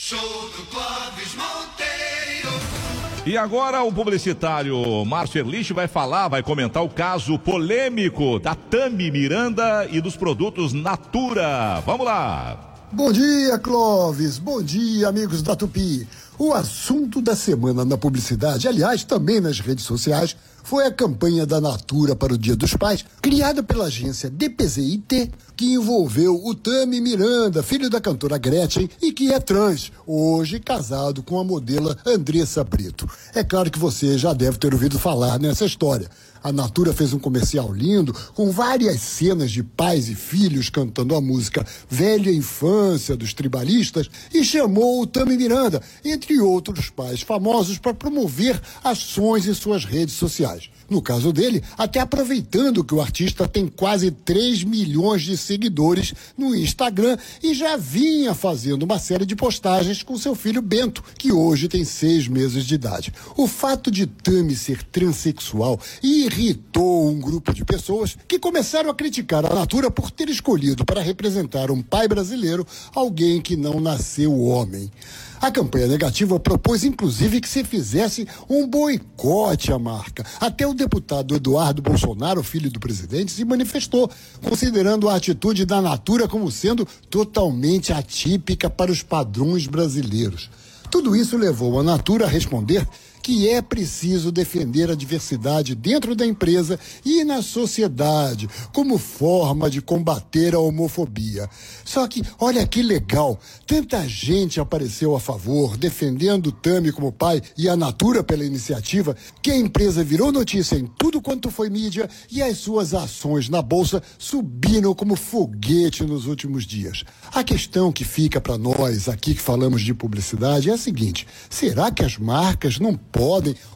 Show do Clóvis Monteiro. E agora o publicitário Márcio Erlich vai falar, vai comentar o caso polêmico da Tami Miranda e dos produtos Natura. Vamos lá. Bom dia, Clóvis. Bom dia, amigos da Tupi. O assunto da semana na publicidade, aliás, também nas redes sociais, foi a campanha da Natura para o Dia dos Pais, criada pela agência DPZIT, que envolveu o Tami Miranda, filho da cantora Gretchen, e que é trans, hoje casado com a modelo Andressa Brito. É claro que você já deve ter ouvido falar nessa história. A Natura fez um comercial lindo, com várias cenas de pais e filhos cantando a música Velha Infância dos Tribalistas, e chamou o Tami Miranda, entre outros pais famosos, para promover ações em suas redes sociais. No caso dele, até aproveitando que o artista tem quase 3 milhões de seguidores no Instagram e já vinha fazendo uma série de postagens com seu filho Bento, que hoje tem seis meses de idade. O fato de Tami ser transexual irritou um grupo de pessoas que começaram a criticar a Natura por ter escolhido para representar um pai brasileiro alguém que não nasceu homem. A campanha negativa propôs, inclusive, que se fizesse um boicote à marca. Até o deputado Eduardo Bolsonaro, filho do presidente, se manifestou, considerando a atitude da Natura como sendo totalmente atípica para os padrões brasileiros. Tudo isso levou a Natura a responder que é preciso defender a diversidade dentro da empresa e na sociedade, como forma de combater a homofobia. Só que, olha que legal, tanta gente apareceu a favor, defendendo o Tami como pai e a Natura pela iniciativa, que a empresa virou notícia em tudo quanto foi mídia e as suas ações na bolsa subiram como foguete nos últimos dias. A questão que fica para nós aqui que falamos de publicidade é a seguinte: será que as marcas não podem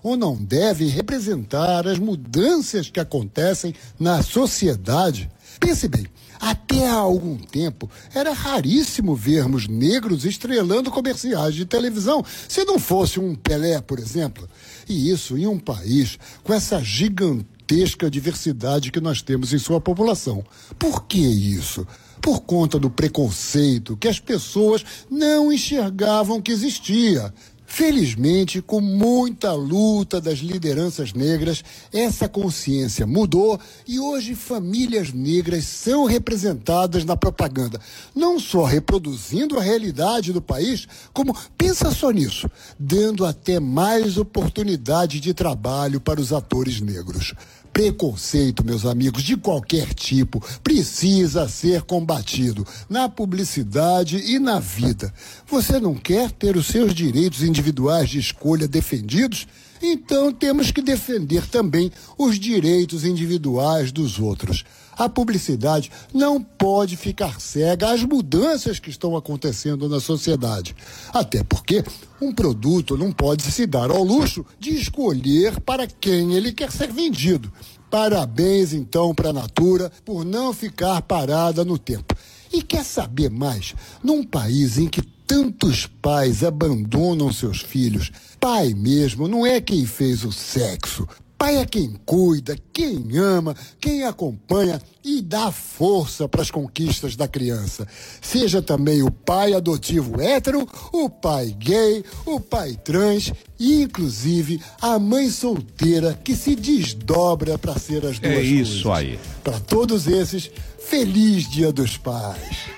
ou não devem representar as mudanças que acontecem na sociedade. Pense bem, até há algum tempo era raríssimo vermos negros estrelando comerciais de televisão, se não fosse um Pelé, por exemplo. E isso em um país com essa gigantesca diversidade que nós temos em sua população. Por que isso? Por conta do preconceito que as pessoas não enxergavam que existia. Felizmente, com muita luta das lideranças negras, essa consciência mudou e hoje famílias negras são representadas na propaganda, não só reproduzindo a realidade do país, como pensa só nisso, dando até mais oportunidade de trabalho para os atores negros. Preconceito, meus amigos, de qualquer tipo, precisa ser combatido na publicidade e na vida. Você não quer ter os seus direitos individuais de escolha defendidos? Então temos que defender também os direitos individuais dos outros. A publicidade não pode ficar cega às mudanças que estão acontecendo na sociedade. Até porque um produto não pode se dar ao luxo de escolher para quem ele quer ser vendido. Parabéns então para a Natura por não ficar parada no tempo. E quer saber mais? Num país em que tantos pais abandonam seus filhos, pai mesmo não é quem fez o sexo. Pai é quem cuida, quem ama, quem acompanha e dá força para as conquistas da criança. Seja também o pai adotivo hétero, o pai gay, o pai trans e, inclusive, a mãe solteira que se desdobra para ser as duas É isso coisas. aí. Para todos esses, feliz Dia dos Pais.